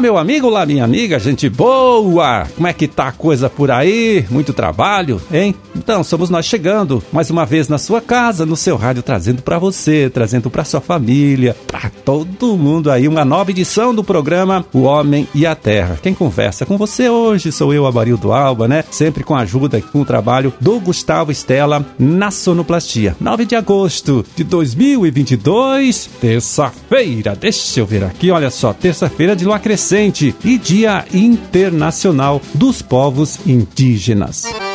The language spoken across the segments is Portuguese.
Meu amigo, olá, minha amiga, gente boa! Como é que tá a coisa por aí? Muito trabalho, hein? Então, somos nós chegando mais uma vez na sua casa, no seu rádio, trazendo para você, trazendo para sua família, para todo mundo aí, uma nova edição do programa O Homem e a Terra. Quem conversa com você hoje sou eu, Amarildo Alba, né? Sempre com a ajuda e com o trabalho do Gustavo Estela na Sonoplastia. 9 de agosto de 2022, terça-feira. Deixa eu ver aqui, olha só, terça-feira de lua crescente e Dia Internacional dos Povos Indígenas.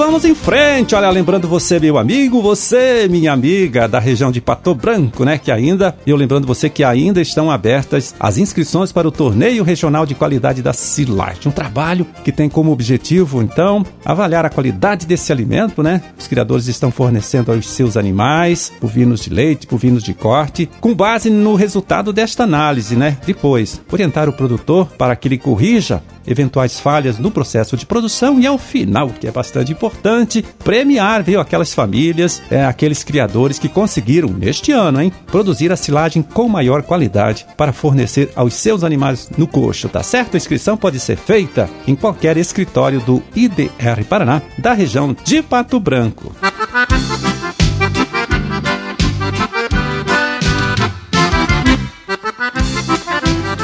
Vamos em frente, olha, lembrando você, meu amigo, você, minha amiga, da região de Pato Branco, né? Que ainda, eu lembrando você que ainda estão abertas as inscrições para o Torneio Regional de Qualidade da Silage. Um trabalho que tem como objetivo, então, avaliar a qualidade desse alimento, né? Os criadores estão fornecendo aos seus animais, bovinos de leite, bovinos de corte, com base no resultado desta análise, né? Depois, orientar o produtor para que ele corrija eventuais falhas no processo de produção e ao final, que é bastante importante, premiar, viu, aquelas famílias, é, aqueles criadores que conseguiram, neste ano, hein, produzir a silagem com maior qualidade para fornecer aos seus animais no coxo, tá certo? A inscrição pode ser feita em qualquer escritório do IDR Paraná, da região de Pato Branco.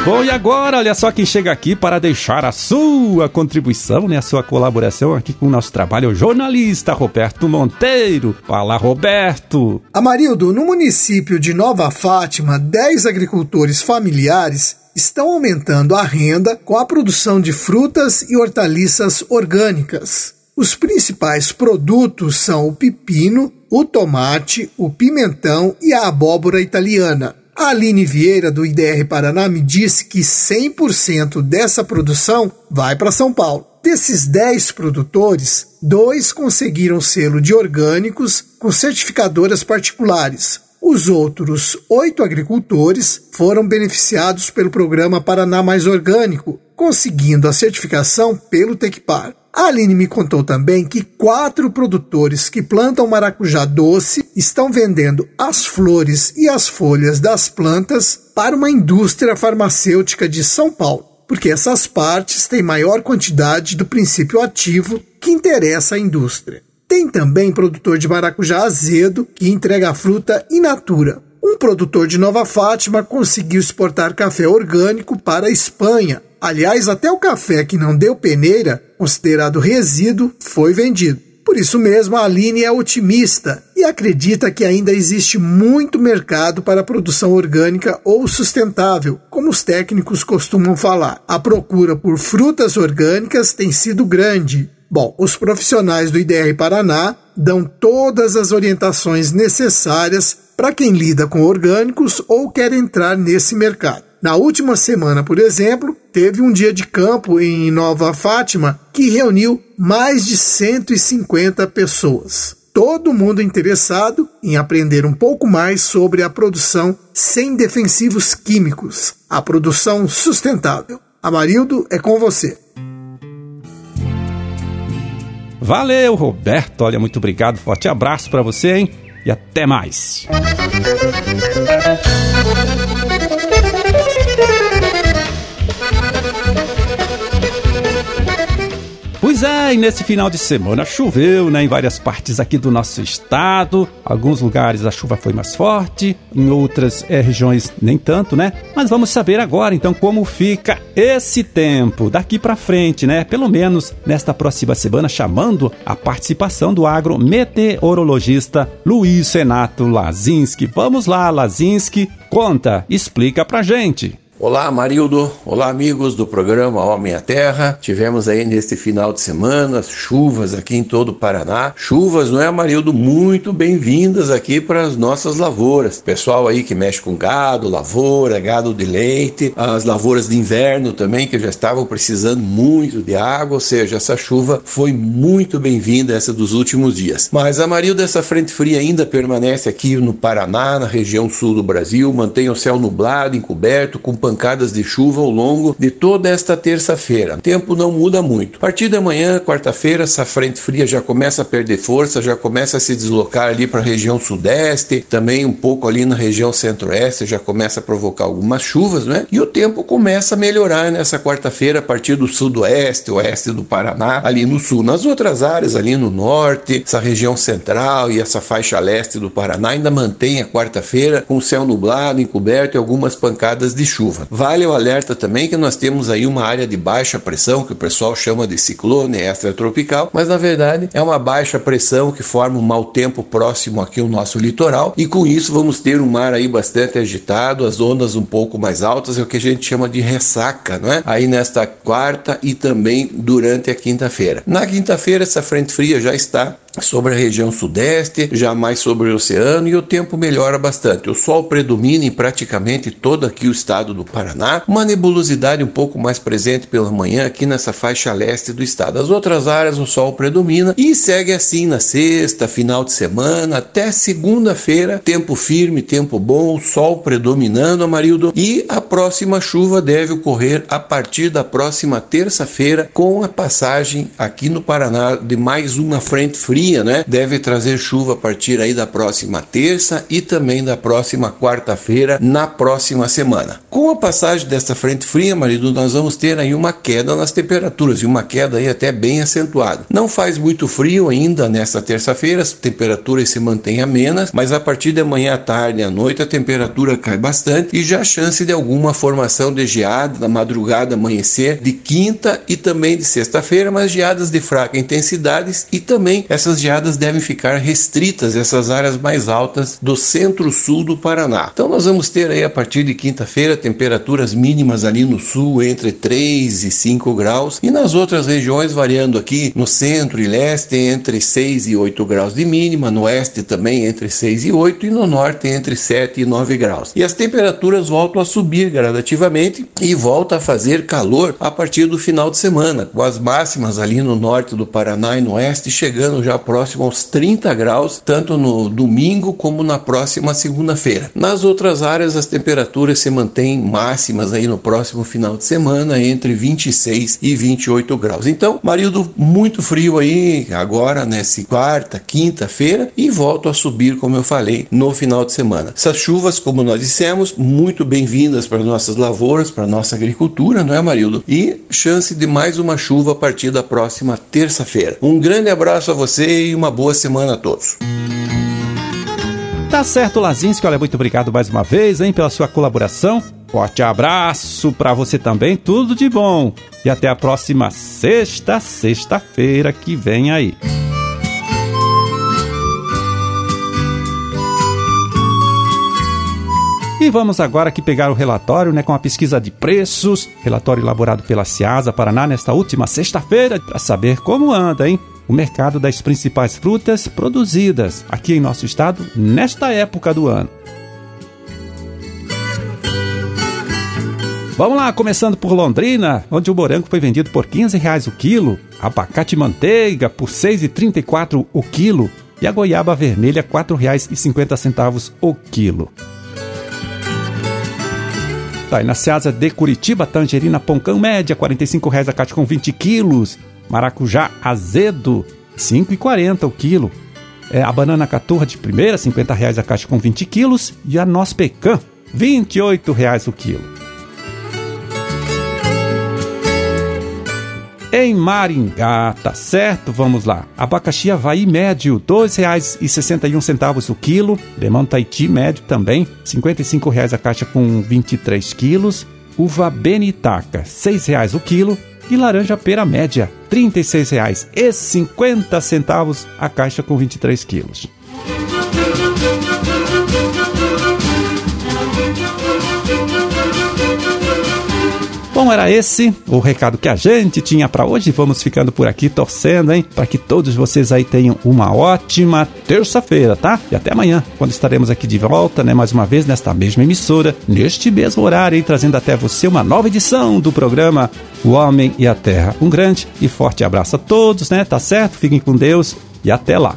Bom, e agora, olha só quem chega aqui para deixar a sua contribuição, né, a sua colaboração aqui com o nosso trabalho, o jornalista Roberto Monteiro. Fala, Roberto! Amarildo, no município de Nova Fátima, 10 agricultores familiares estão aumentando a renda com a produção de frutas e hortaliças orgânicas. Os principais produtos são o pepino, o tomate, o pimentão e a abóbora italiana. A Aline Vieira, do IDR Paraná, me disse que 100% dessa produção vai para São Paulo. Desses 10 produtores, dois conseguiram selo de orgânicos com certificadoras particulares. Os outros oito agricultores foram beneficiados pelo programa Paraná Mais Orgânico, conseguindo a certificação pelo Tecpar. A Aline me contou também que quatro produtores que plantam maracujá doce estão vendendo as flores e as folhas das plantas para uma indústria farmacêutica de São Paulo, porque essas partes têm maior quantidade do princípio ativo que interessa à indústria. Tem também produtor de maracujá azedo que entrega a fruta in natura. Um produtor de Nova Fátima conseguiu exportar café orgânico para a Espanha. Aliás, até o café que não deu peneira, considerado resíduo, foi vendido. Por isso mesmo, a Aline é otimista e acredita que ainda existe muito mercado para a produção orgânica ou sustentável, como os técnicos costumam falar. A procura por frutas orgânicas tem sido grande. Bom, os profissionais do IDR Paraná dão todas as orientações necessárias para quem lida com orgânicos ou quer entrar nesse mercado. Na última semana, por exemplo, teve um dia de campo em Nova Fátima que reuniu mais de 150 pessoas. Todo mundo interessado em aprender um pouco mais sobre a produção sem defensivos químicos, a produção sustentável. Amarildo, é com você. Valeu, Roberto. Olha, muito obrigado. Forte abraço para você, hein? E até mais. Pois é, e nesse final de semana choveu, né, em várias partes aqui do nosso estado. Alguns lugares a chuva foi mais forte, em outras é, regiões nem tanto, né? Mas vamos saber agora, então, como fica esse tempo daqui para frente, né? Pelo menos nesta próxima semana, chamando a participação do agrometeorologista Luiz Renato Lazinski. Vamos lá, Lazinski, conta, explica pra gente. Olá, Marildo. Olá, amigos do programa Homem à Terra. Tivemos aí neste final de semana chuvas aqui em todo o Paraná. Chuvas, não é, Marildo? Muito bem-vindas aqui para as nossas lavouras. Pessoal aí que mexe com gado, lavoura, gado de leite, as lavouras de inverno também, que já estavam precisando muito de água, ou seja, essa chuva foi muito bem-vinda, essa dos últimos dias. Mas a Marildo, essa frente fria ainda permanece aqui no Paraná, na região sul do Brasil, mantém o céu nublado, encoberto, com pancadas de chuva ao longo de toda esta terça-feira. O tempo não muda muito. A partir da manhã, quarta-feira, essa frente fria já começa a perder força, já começa a se deslocar ali para a região sudeste, também um pouco ali na região centro-oeste, já começa a provocar algumas chuvas, né? E o tempo começa a melhorar nessa quarta-feira a partir do sudoeste, oeste do Paraná, ali no sul. Nas outras áreas, ali no norte, essa região central e essa faixa leste do Paraná ainda mantém a quarta-feira com o céu nublado, encoberto e algumas pancadas de chuva. Vale o alerta também que nós temos aí uma área de baixa pressão, que o pessoal chama de ciclone extratropical, mas na verdade é uma baixa pressão que forma um mau tempo próximo aqui ao nosso litoral e com isso vamos ter um mar aí bastante agitado, as ondas um pouco mais altas, é o que a gente chama de ressaca, não é? Aí nesta quarta e também durante a quinta-feira. Na quinta-feira essa frente fria já está sobre a região sudeste, já mais sobre o oceano e o tempo melhora bastante. O sol predomina em praticamente todo aqui o estado do Paraná, uma nebulosidade um pouco mais presente pela manhã aqui nessa faixa leste do estado. As outras áreas o sol predomina e segue assim na sexta, final de semana, até segunda-feira, tempo firme, tempo bom, sol predominando, Amarildo, e a próxima chuva deve ocorrer a partir da próxima terça-feira com a passagem aqui no Paraná de mais uma frente fria né? Deve trazer chuva a partir aí da próxima terça e também da próxima quarta-feira na próxima semana. Com a passagem desta frente fria, marido, nós vamos ter aí uma queda nas temperaturas e uma queda aí até bem acentuada. Não faz muito frio ainda nesta terça-feira, as temperaturas se mantêm amenas, mas a partir de manhã à tarde e à noite a temperatura cai bastante e já há chance de alguma formação de geada na madrugada amanhecer de quinta e também de sexta-feira, mas geadas de fraca intensidade e também essas essas geadas devem ficar restritas essas áreas mais altas do centro-sul do Paraná. Então nós vamos ter aí a partir de quinta-feira temperaturas mínimas ali no sul entre 3 e 5 graus e nas outras regiões variando aqui no centro e leste entre 6 e 8 graus de mínima, no oeste também entre 6 e 8 e no norte entre 7 e 9 graus. E as temperaturas voltam a subir gradativamente e volta a fazer calor a partir do final de semana, com as máximas ali no norte do Paraná e no oeste chegando já próximo aos 30 graus, tanto no domingo como na próxima segunda-feira. Nas outras áreas, as temperaturas se mantêm máximas aí no próximo final de semana, entre 26 e 28 graus. Então, marido muito frio aí agora, nessa quarta, quinta-feira, e volto a subir, como eu falei, no final de semana. Essas chuvas, como nós dissemos, muito bem-vindas para nossas lavouras, para nossa agricultura, não é, Marildo? E chance de mais uma chuva a partir da próxima terça-feira. Um grande abraço a você e uma boa semana a todos. Tá certo, Lazinski. Olha, muito obrigado mais uma vez, hein, pela sua colaboração. Forte abraço para você também, tudo de bom. E até a próxima sexta, sexta-feira que vem aí. E vamos agora aqui pegar o relatório né, com a pesquisa de preços, relatório elaborado pela Ciasa Paraná nesta última sexta-feira, para saber como anda, hein? o mercado das principais frutas produzidas aqui em nosso estado nesta época do ano. Vamos lá, começando por Londrina, onde o morango foi vendido por 15 reais o quilo, abacate manteiga por R$ 6,34 o quilo e a goiaba vermelha R$ 4,50 o quilo. Tá, e na Seasa de Curitiba, tangerina poncão média, 45 reais a caixa com 20 quilos. Maracujá azedo, R$ 5,40 o quilo. É, a banana caturra de primeira, 50 reais a caixa com 20 quilos. E a noz pecan, 28 reais o quilo. Em Maringá, tá certo? Vamos lá. Abacaxi Havaí médio, R$ 2,61 o quilo. Limão Taiti médio também, 55 reais a caixa com 23 quilos. Uva Benitaca, R$ 6,00 o quilo e laranja pera média, R$ 36,50 a caixa com 23 quilos. Bom, era esse o recado que a gente tinha para hoje. Vamos ficando por aqui torcendo, hein, para que todos vocês aí tenham uma ótima terça-feira, tá? E até amanhã, quando estaremos aqui de volta, né, mais uma vez nesta mesma emissora, neste mesmo horário, hein, trazendo até você uma nova edição do programa O Homem e a Terra. Um grande e forte abraço a todos, né? Tá certo? Fiquem com Deus e até lá.